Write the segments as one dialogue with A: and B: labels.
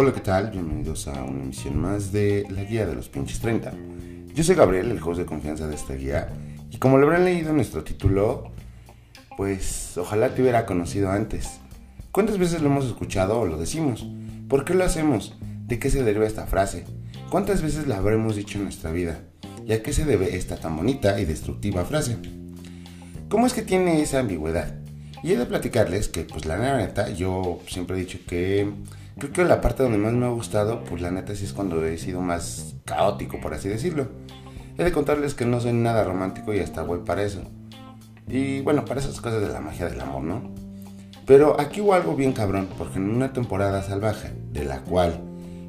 A: Hola, ¿qué tal? Bienvenidos a una emisión más de La Guía de los Pinches 30. Yo soy Gabriel, el host de confianza de esta guía, y como lo habrán leído en nuestro título, pues ojalá te hubiera conocido antes. ¿Cuántas veces lo hemos escuchado o lo decimos? ¿Por qué lo hacemos? ¿De qué se deriva esta frase? ¿Cuántas veces la habremos dicho en nuestra vida? ¿Y a qué se debe esta tan bonita y destructiva frase? ¿Cómo es que tiene esa ambigüedad? Y he de platicarles que, pues la neta, yo siempre he dicho que creo que la parte donde más me ha gustado, pues la neta sí es cuando he sido más caótico, por así decirlo. He de contarles que no soy nada romántico y hasta voy para eso. Y bueno, para esas cosas de la magia del amor, ¿no? Pero aquí hubo algo bien cabrón, porque en una temporada salvaje, de la cual,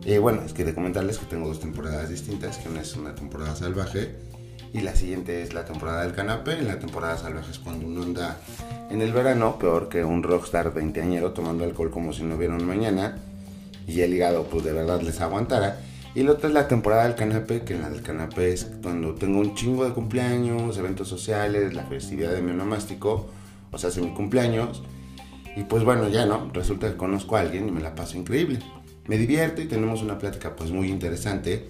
A: eh, bueno, es que de comentarles que tengo dos temporadas distintas, que una es una temporada salvaje y la siguiente es la temporada del canapé. En la temporada salvaje es cuando uno anda en el verano, peor que un rockstar veinteañero tomando alcohol como si no hubiera un mañana y el hígado pues de verdad les aguantara. Y la otra es la temporada del canapé, que en la del canapé es cuando tengo un chingo de cumpleaños, eventos sociales, la festividad de mi onomástico, o sea, hace mi cumpleaños. Y pues bueno, ya no, resulta que conozco a alguien y me la paso increíble. Me divierto y tenemos una plática pues muy interesante.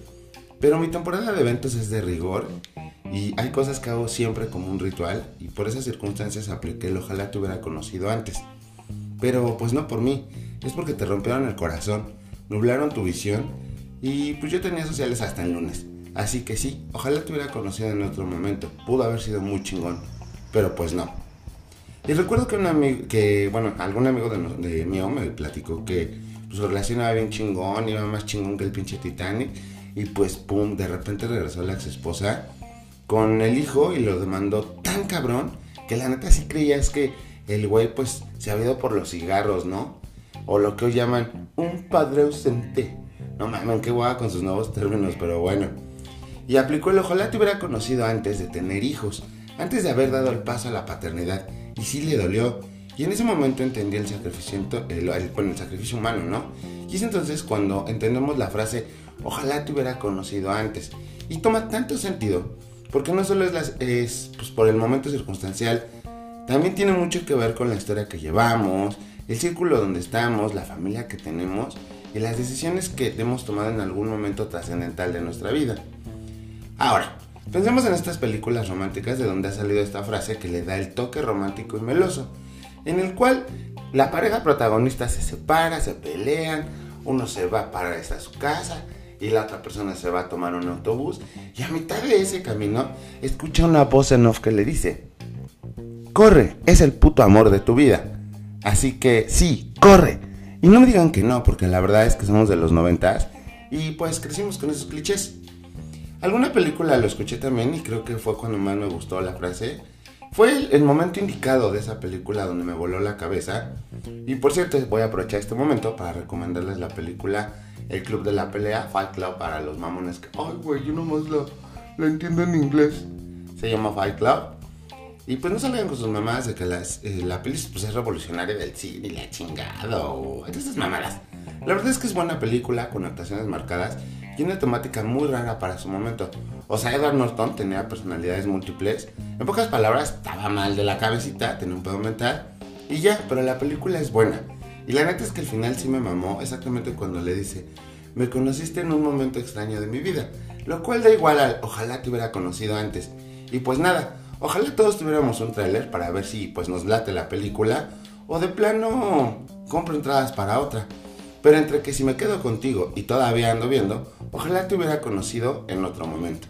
A: Pero mi temporada de eventos es de rigor y hay cosas que hago siempre como un ritual y por esas circunstancias apliqué el ojalá te hubiera conocido antes. Pero pues no por mí, es porque te rompieron el corazón, nublaron tu visión y pues yo tenía sociales hasta el lunes. Así que sí, ojalá te hubiera conocido en otro momento, pudo haber sido muy chingón, pero pues no. Y recuerdo que un amigo, bueno, algún amigo de, mío me platicó que pues, su relación iba bien chingón, iba más chingón que el pinche Titanic y pues pum, de repente regresó la ex esposa con el hijo y lo demandó tan cabrón que la neta sí creías que el güey pues se había ido por los cigarros, ¿no? O lo que hoy llaman un padre ausente. No mames, qué guay con sus nuevos términos, pero bueno. Y aplicó el ojalá te hubiera conocido antes de tener hijos, antes de haber dado el paso a la paternidad. Y sí le dolió. Y en ese momento entendí el sacrificio, el sacrificio humano, ¿no? Y es entonces cuando entendemos la frase ojalá te hubiera conocido antes. Y toma tanto sentido, porque no solo es, es pues, por el momento circunstancial, también tiene mucho que ver con la historia que llevamos, el círculo donde estamos, la familia que tenemos y las decisiones que hemos tomado en algún momento trascendental de nuestra vida. Ahora, pensemos en estas películas románticas de donde ha salido esta frase que le da el toque romántico y meloso, en el cual la pareja protagonista se separa, se pelean, uno se va para a su casa y la otra persona se va a tomar un autobús y a mitad de ese camino escucha una voz en off que le dice, corre, es el puto amor de tu vida. Así que sí, corre. Y no me digan que no, porque la verdad es que somos de los noventas y pues crecimos con esos clichés. Alguna película lo escuché también y creo que fue cuando más me gustó la frase. Fue el, momento indicado de esa película donde me voló la cabeza. Y por cierto, voy a aprovechar este momento para recomendarles la película el club de la pelea, Fight Club para los mamones que, ay, güey, yo nomás lo, lo entiendo en inglés. Se llama Fight Club. Y pues no salgan con sus mamadas de que las, eh, la peli pues, es revolucionaria del cine y la chingada o esas mamadas. La verdad es que es buena película con actuaciones marcadas y una temática muy rara para su momento. O sea, Edward Norton tenía personalidades múltiples. En pocas palabras, estaba mal de la cabecita, tenía un pedo mental. Y ya, pero la película es buena. Y la neta es que el final sí me mamó exactamente cuando le dice, me conociste en un momento extraño de mi vida, lo cual da igual al ojalá te hubiera conocido antes. Y pues nada, ojalá todos tuviéramos un tráiler para ver si pues nos late la película o de plano compro entradas para otra. Pero entre que si me quedo contigo y todavía ando viendo, ojalá te hubiera conocido en otro momento.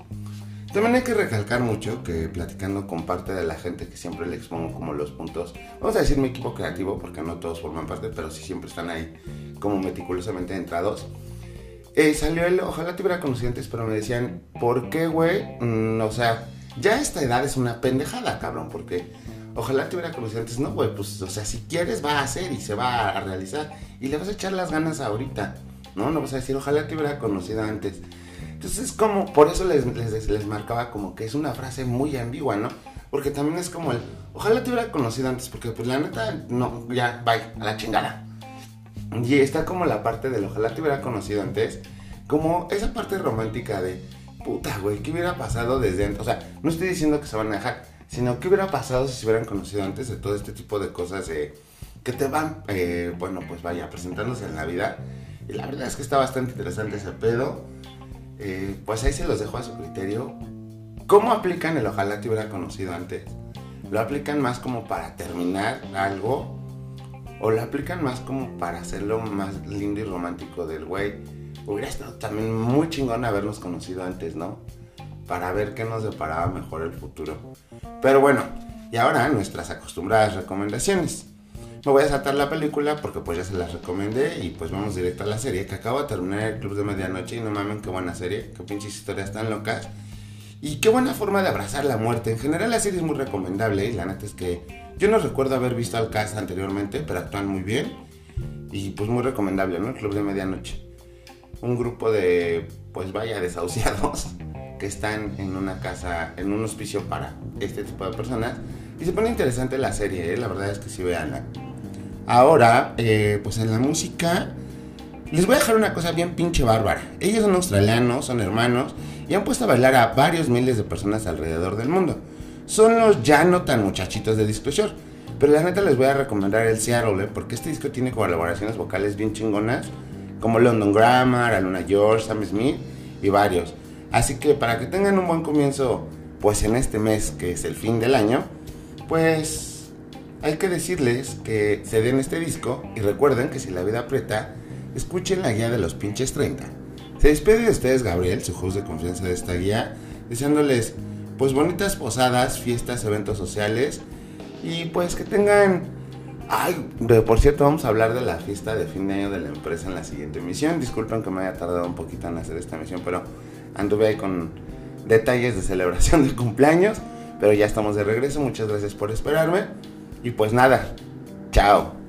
A: También hay que recalcar mucho que platicando con parte de la gente que siempre le expongo como los puntos, vamos a decir mi equipo creativo, porque no todos forman parte, pero sí siempre están ahí como meticulosamente entrados. Eh, salió el, ojalá te hubiera conocido antes, pero me decían, ¿por qué, güey? Mm, o sea, ya esta edad es una pendejada, cabrón, porque ojalá te hubiera conocido antes. No, güey, pues, o sea, si quieres va a hacer y se va a realizar y le vas a echar las ganas ahorita, ¿no? No vas a decir, ojalá te hubiera conocido antes. Entonces, como, por eso les, les, les, marcaba como que es una frase muy ambigua, ¿no? Porque también es como el, ojalá te hubiera conocido antes, porque pues la neta, no, ya, bye, a la chingada. Y está como la parte del, ojalá te hubiera conocido antes, como esa parte romántica de, puta, güey, ¿qué hubiera pasado desde antes? O sea, no estoy diciendo que se van a dejar, sino qué hubiera pasado si se hubieran conocido antes de todo este tipo de cosas que te van, eh, bueno, pues vaya, presentándose en la vida Y la verdad es que está bastante interesante ese pedo. Eh, pues ahí se los dejo a su criterio. ¿Cómo aplican el ojalá te hubiera conocido antes? ¿Lo aplican más como para terminar algo? ¿O lo aplican más como para hacerlo más lindo y romántico del güey? Hubiera estado también muy chingón habernos conocido antes, ¿no? Para ver qué nos deparaba mejor el futuro. Pero bueno, y ahora nuestras acostumbradas recomendaciones. Me voy a saltar la película porque pues ya se las recomendé y pues vamos directo a la serie que acabo de terminar el Club de Medianoche y no mamen qué buena serie, qué pinches historias tan locas. Y qué buena forma de abrazar la muerte. En general la serie es muy recomendable y la neta es que yo no recuerdo haber visto al cast anteriormente, pero actúan muy bien. Y pues muy recomendable, ¿no? El Club de Medianoche. Un grupo de, pues vaya, desahuciados que están en una casa, en un hospicio para este tipo de personas. Y se pone interesante la serie, ¿eh? la verdad es que sí, veanla. Ahora, eh, pues en la música, les voy a dejar una cosa bien pinche bárbara. Ellos son australianos, son hermanos y han puesto a bailar a varios miles de personas alrededor del mundo. Son los ya no tan muchachitos de Disclosure. Pero la neta les voy a recomendar el Seattle, ¿eh? porque este disco tiene colaboraciones vocales bien chingonas, como London Grammar, Aluna George, Sam Smith y varios. Así que para que tengan un buen comienzo, pues en este mes que es el fin del año, pues hay que decirles que se den este disco y recuerden que si la vida aprieta, escuchen la guía de los pinches 30. Se despide de ustedes Gabriel, su host de confianza de esta guía, deseándoles pues bonitas posadas, fiestas, eventos sociales y pues que tengan... Ay, por cierto, vamos a hablar de la fiesta de fin de año de la empresa en la siguiente emisión. Disculpen que me haya tardado un poquito en hacer esta emisión, pero anduve ahí con detalles de celebración de cumpleaños. Pero ya estamos de regreso. Muchas gracias por esperarme. Y pues nada, chao.